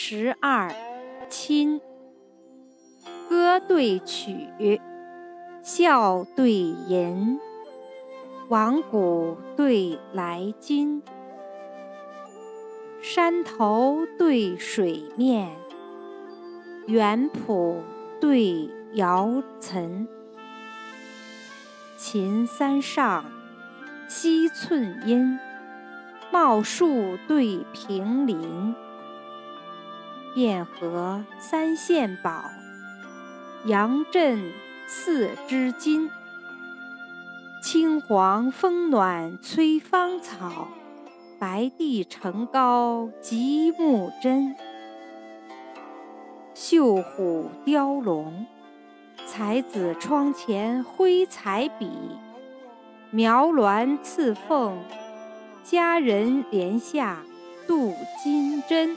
十二，亲。歌对曲，笑对吟，往古对来今，山头对水面，园圃对瑶岑。琴三上，惜寸阴，茂树对平林。汴河三献宝，杨震四知金。青黄风暖催芳草，白帝城高极目真。绣虎雕龙，才子窗前挥彩笔；描鸾刺凤，佳人帘下镀金针。